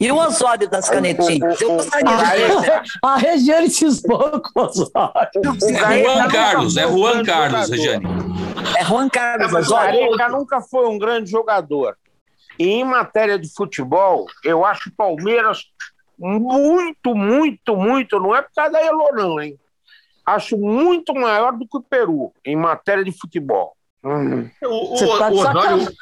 E o Osório das canetinhas? Eu gostaria de A Regiane se expôs com o Osório. É Juan Carlos, é Juan Carlos, Regiane. É Juan Carlos Osório. O nunca foi um grande jogador. E em matéria de futebol, eu acho o Palmeiras muito, muito, muito, não é por causa da Elo, não, hein? Acho muito maior do que o Peru em matéria de futebol. Uhum. O, o, tá o, Osório,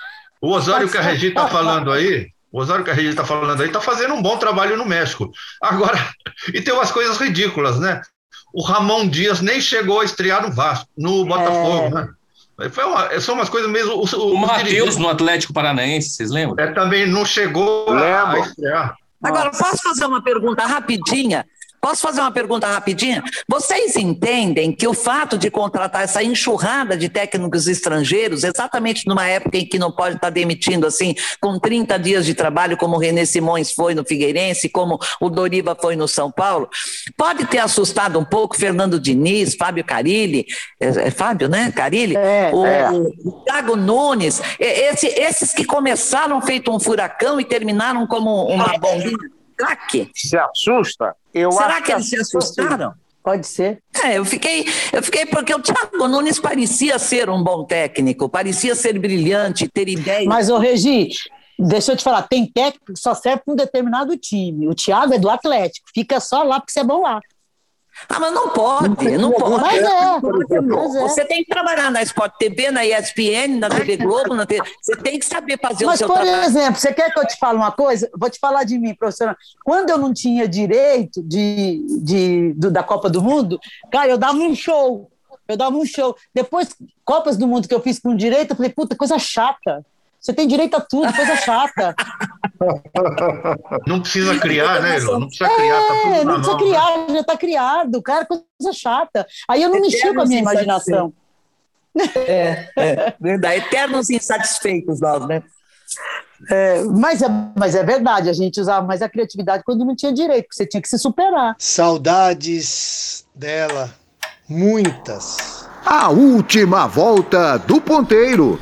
o Osório que a Regi está falando aí, o Osório que a gente está falando aí está fazendo um bom trabalho no México. Agora, e tem umas coisas ridículas, né? O Ramon Dias nem chegou a estrear no Vasco, no Botafogo, é. né? Foi uma, são umas coisas mesmo. O, o, o Matheus no Atlético Paranaense, vocês lembram? É, também não chegou a, a estrear. Agora, posso fazer uma pergunta rapidinha? Posso fazer uma pergunta rapidinha? Vocês entendem que o fato de contratar essa enxurrada de técnicos estrangeiros, exatamente numa época em que não pode estar demitindo assim, com 30 dias de trabalho, como o René Simões foi no Figueirense, como o Doriva foi no São Paulo, pode ter assustado um pouco Fernando Diniz, Fábio Carilli, é, é Fábio, né? Carilli? É, o, é. o Thiago Nunes, esse, esses que começaram feito um furacão e terminaram como uma bombinha craque. Se assusta? Eu Será que eles se assustaram? Pode ser. É, eu fiquei, eu fiquei porque o Thiago Nunes parecia ser um bom técnico, parecia ser brilhante, ter ideias. Mas, ô Regi, deixa eu te falar, tem técnico que só serve para um determinado time. O Thiago é do Atlético, fica só lá porque você é bom lá. Ah, mas não pode, não pode. Mas é, mas é. Você tem que trabalhar na Sport TV, na ESPN, na TV Globo, na TV... você tem que saber fazer mas, o seu por trabalho. Por exemplo, você quer que eu te fale uma coisa? Vou te falar de mim, professora. Quando eu não tinha direito de, de, de, da Copa do Mundo, cara, eu dava um show. Eu dava um show. Depois, Copas do Mundo que eu fiz com direito, eu falei, puta, coisa chata. Você tem direito a tudo, coisa chata. Não precisa criar, né, Elô? Não precisa criar, tá tudo é, Não precisa criar, já está criado. Cara, coisa chata. Aí eu não mexi com a minha imaginação. É, é, verdade. Eternos insatisfeitos nós, né? É, mas, é, mas é verdade, a gente usava mais a criatividade quando não tinha direito, porque você tinha que se superar. Saudades dela, muitas. A última volta do ponteiro.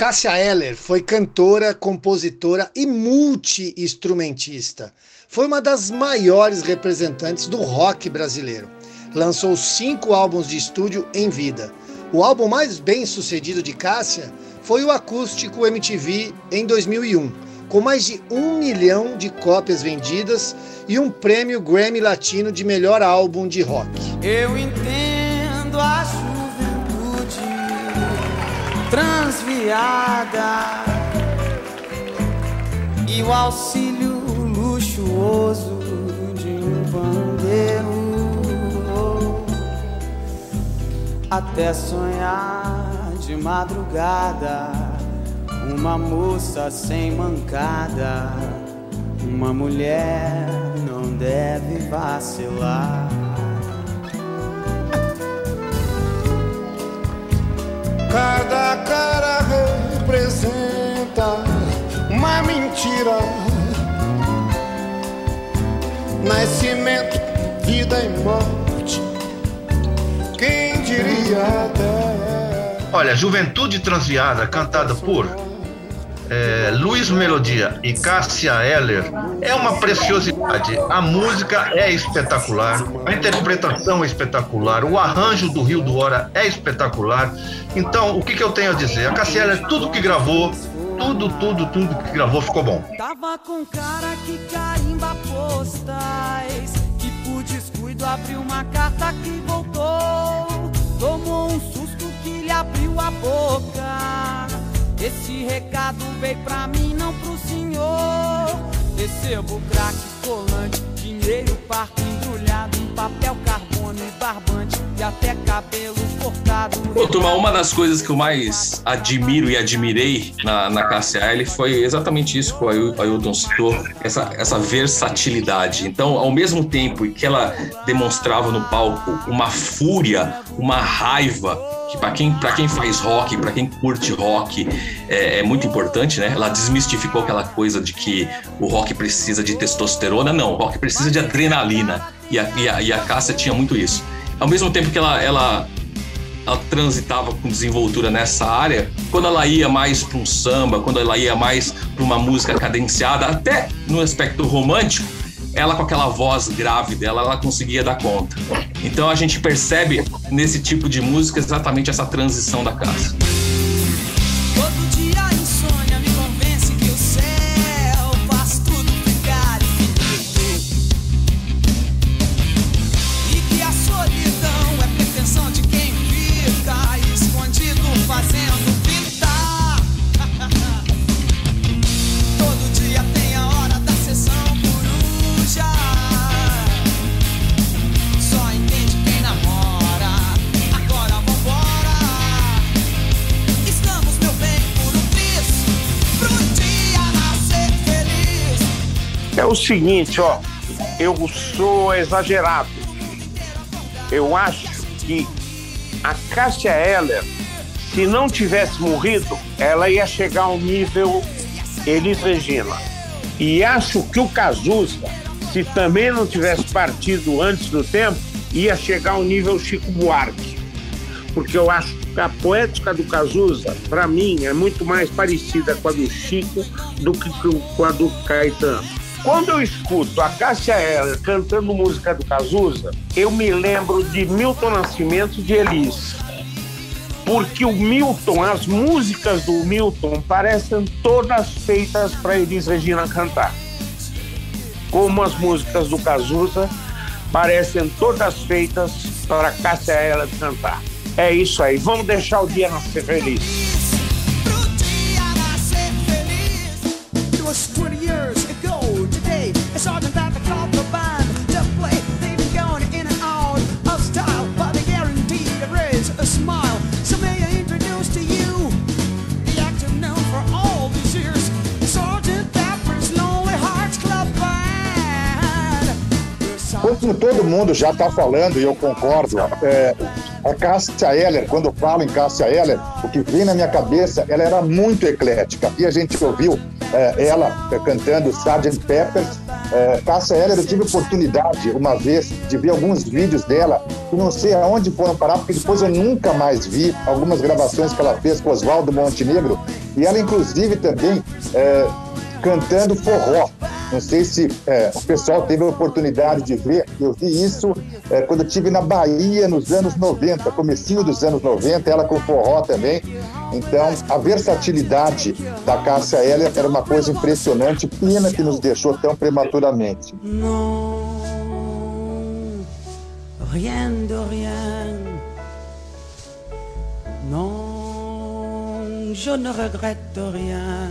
Cássia Eller foi cantora, compositora e multi-instrumentista. Foi uma das maiores representantes do rock brasileiro. Lançou cinco álbuns de estúdio em vida. O álbum mais bem sucedido de Cássia foi o acústico MTV em 2001, com mais de um milhão de cópias vendidas e um prêmio Grammy Latino de melhor álbum de rock. Eu entendo a transviada. E o auxílio luxuoso de um pandeiro. Até sonhar de madrugada uma moça sem mancada uma mulher não deve vacilar Cada cara representa uma mentira. Nascimento, vida e morte. Quem diria até. Olha, Juventude Transviada, cantada por é, Luiz Melodia e Cássia Eller é uma preciosidade. A música é espetacular, a interpretação é espetacular, o arranjo do Rio do Hora é espetacular. Então, o que, que eu tenho a dizer? A Cassiela, tudo que gravou, tudo, tudo, tudo que gravou ficou bom. Tava com cara que carimba postais, que por descuido abriu uma carta que voltou. Tomou um susto que lhe abriu a boca. Esse recado veio pra mim, não pro senhor. Recebo craque colante, dinheiro parco embrulhado em papel carbono e barbante e até cabelo cortado. Pô, turma, uma das coisas que eu mais admiro e admirei na, na KCL foi exatamente isso que o Ailton citou, essa, essa versatilidade. Então, ao mesmo tempo que ela demonstrava no palco uma fúria, uma raiva, que para quem, quem faz rock, para quem curte rock, é, é, muito importante, né? Ela desmistificou aquela coisa de que o rock precisa de testosterona. Não, o rock precisa de adrenalina. E a, e a, e a Cássia tinha muito isso. Ao mesmo tempo que ela, ela, ela transitava com desenvoltura nessa área, quando ela ia mais para um samba, quando ela ia mais para uma música cadenciada, até no aspecto romântico, ela com aquela voz grave dela, ela conseguia dar conta. Então a gente percebe nesse tipo de música exatamente essa transição da Cássia. O seguinte, ó, eu sou exagerado. Eu acho que a Cássia Eller, se não tivesse morrido, ela ia chegar ao nível Elis Regina. E acho que o Cazuza, se também não tivesse partido antes do tempo, ia chegar ao nível Chico Buarque. Porque eu acho que a poética do Cazuza, para mim, é muito mais parecida com a do Chico do que com a do Caetano. Quando eu escuto a Cássia Eller cantando música do Cazuza, eu me lembro de Milton Nascimento de Elis. Porque o Milton, as músicas do Milton parecem todas feitas para Elis Regina cantar. Como as músicas do Cazuza parecem todas feitas para Cássia Eller cantar. É isso aí, vamos deixar o dia nascer feliz. It was 20 years Como todo mundo já está falando, e eu concordo, é, a Cássia Eller, quando eu falo em Cássia Eller, o que vem na minha cabeça, ela era muito eclética. E a gente ouviu é, ela é, cantando Sgt. Pepper. É, Cássia Eller, eu tive oportunidade uma vez de ver alguns vídeos dela, que não sei aonde foram parar, porque depois eu nunca mais vi algumas gravações que ela fez com Oswaldo Montenegro. E ela, inclusive, também é, cantando forró. Não sei se é, o pessoal teve a oportunidade de ver. Eu vi isso é, quando eu estive na Bahia nos anos 90, comecinho dos anos 90, ela com forró também. Então, a versatilidade da Cássia Eller era uma coisa impressionante, pena que nos deixou tão prematuramente. Non, rien de rien. Non, je ne regrette rien.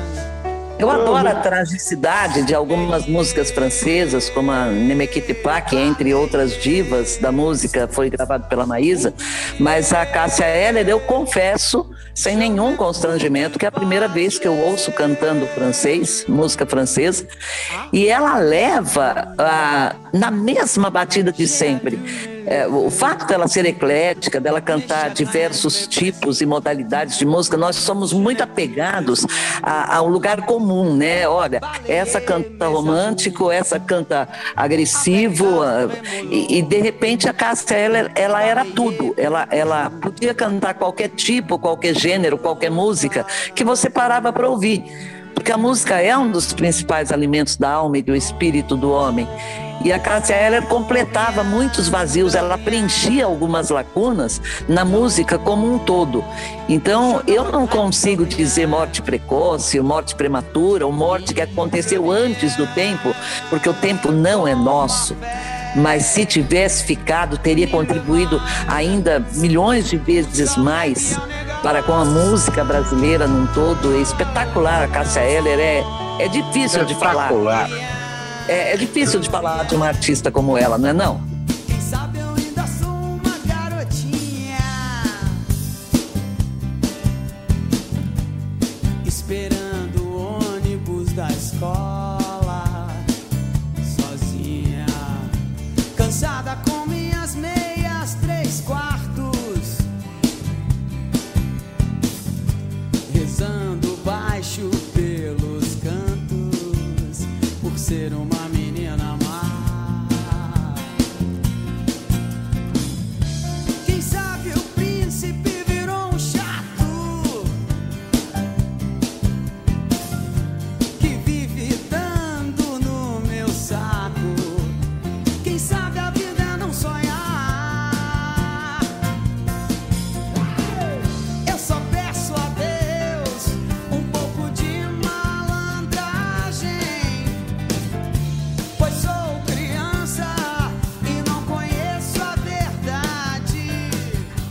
Eu adoro a tragicidade de algumas músicas francesas, como a Nemequite Pac, entre outras divas da música, foi gravado pela Maísa, mas a Cássia Eller, eu confesso, sem nenhum constrangimento, que é a primeira vez que eu ouço cantando francês, música francesa, e ela leva ah, na mesma batida de sempre é, o fato dela ser eclética, dela cantar diversos tipos e modalidades de música, nós somos muito apegados a, a um lugar comum, né? Olha, essa canta romântico, essa canta agressivo, e, e de repente a Cássia, ela, ela era tudo, ela, ela podia cantar qualquer tipo, qualquer gênero, qualquer música, que você parava para ouvir porque a música é um dos principais alimentos da alma e do espírito do homem. E a Cássia Eller completava muitos vazios, ela preenchia algumas lacunas na música como um todo. Então, eu não consigo dizer morte precoce, morte prematura, ou morte que aconteceu antes do tempo, porque o tempo não é nosso mas se tivesse ficado, teria contribuído ainda milhões de vezes mais para com a música brasileira num todo. É espetacular a Cássia Eller, é, é difícil de falar. É, é difícil de falar de uma artista como ela, não é não?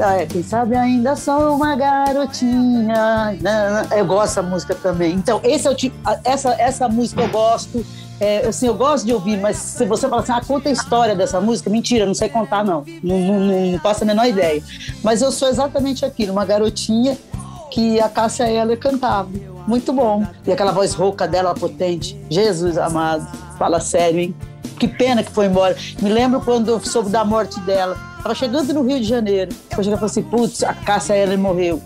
Ah, é, quem sabe ainda sou uma garotinha. Eu gosto dessa música também. Então, esse é o tipo, essa, essa música eu gosto. É, assim, eu gosto de ouvir, mas se você falar assim, ah, conta a história dessa música, mentira, não sei contar, não. Não, não, não, não a menor ideia. Mas eu sou exatamente aquilo, uma garotinha que a Cássia Eller cantava. Muito bom. E aquela voz rouca dela, potente. Jesus amado, fala sério, hein? Que pena que foi embora. Me lembro quando eu soube da morte dela. Tava chegando no Rio de Janeiro. Eu cheguei e falei assim, putz, a Cássia Eller morreu.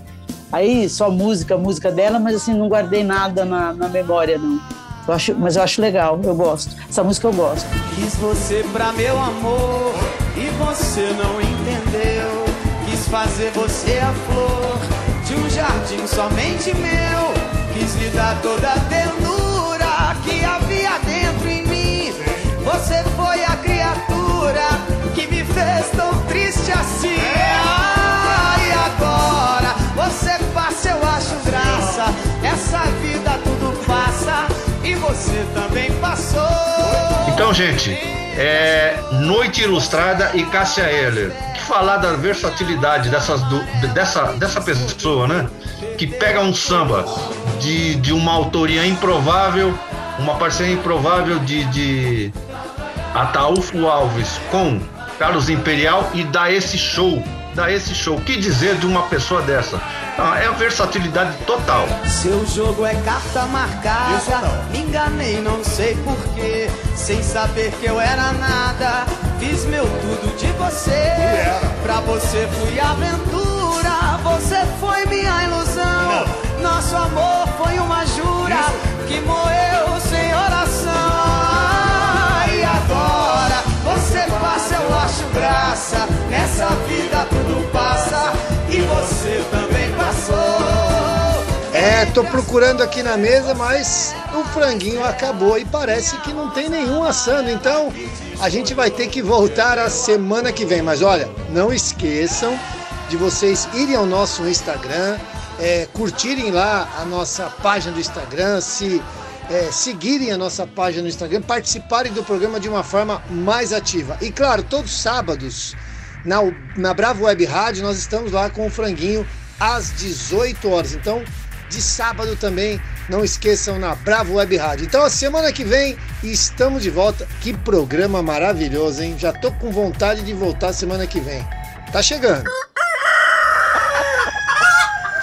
Aí só música, música dela, mas assim, não guardei nada na, na memória, não. Eu acho, mas eu acho legal, eu gosto. Essa música eu gosto. Quis você pra meu amor e você não entendeu. Quis fazer você a flor de um jardim somente meu. Quis lhe dar toda a ternura Você foi a criatura que me fez tão triste assim. Ah, e agora você passa, eu acho graça. Essa vida tudo passa e você também passou. Então, gente, é Noite Ilustrada e Cássia Eller. Que falar da versatilidade dessas, du- dessa, dessa pessoa, né? Que pega um samba de, de uma autoria improvável, uma parceria improvável de, de Ataúfo Alves com Carlos Imperial e dá esse show. Dá esse show. Que dizer de uma pessoa dessa? Ah, é a versatilidade total. Seu jogo é carta marcada. Me enganei, não sei porquê. Sem saber que eu era nada. Fiz meu tudo de você. Pra você fui aventura. Você foi minha ilusão. Nosso amor foi uma jura que morreu graça. Nessa vida tudo passa. E você também passou. É, tô procurando aqui na mesa, mas o franguinho acabou e parece que não tem nenhum assando. Então a gente vai ter que voltar a semana que vem. Mas olha, não esqueçam de vocês irem ao nosso Instagram, é, curtirem lá a nossa página do Instagram, se é, seguirem a nossa página no Instagram, participarem do programa de uma forma mais ativa. E claro, todos os sábados na, na Bravo Web Rádio nós estamos lá com o franguinho às 18 horas. Então, de sábado também, não esqueçam na Bravo Web Rádio. Então, a semana que vem estamos de volta. Que programa maravilhoso, hein? Já tô com vontade de voltar semana que vem. Tá chegando.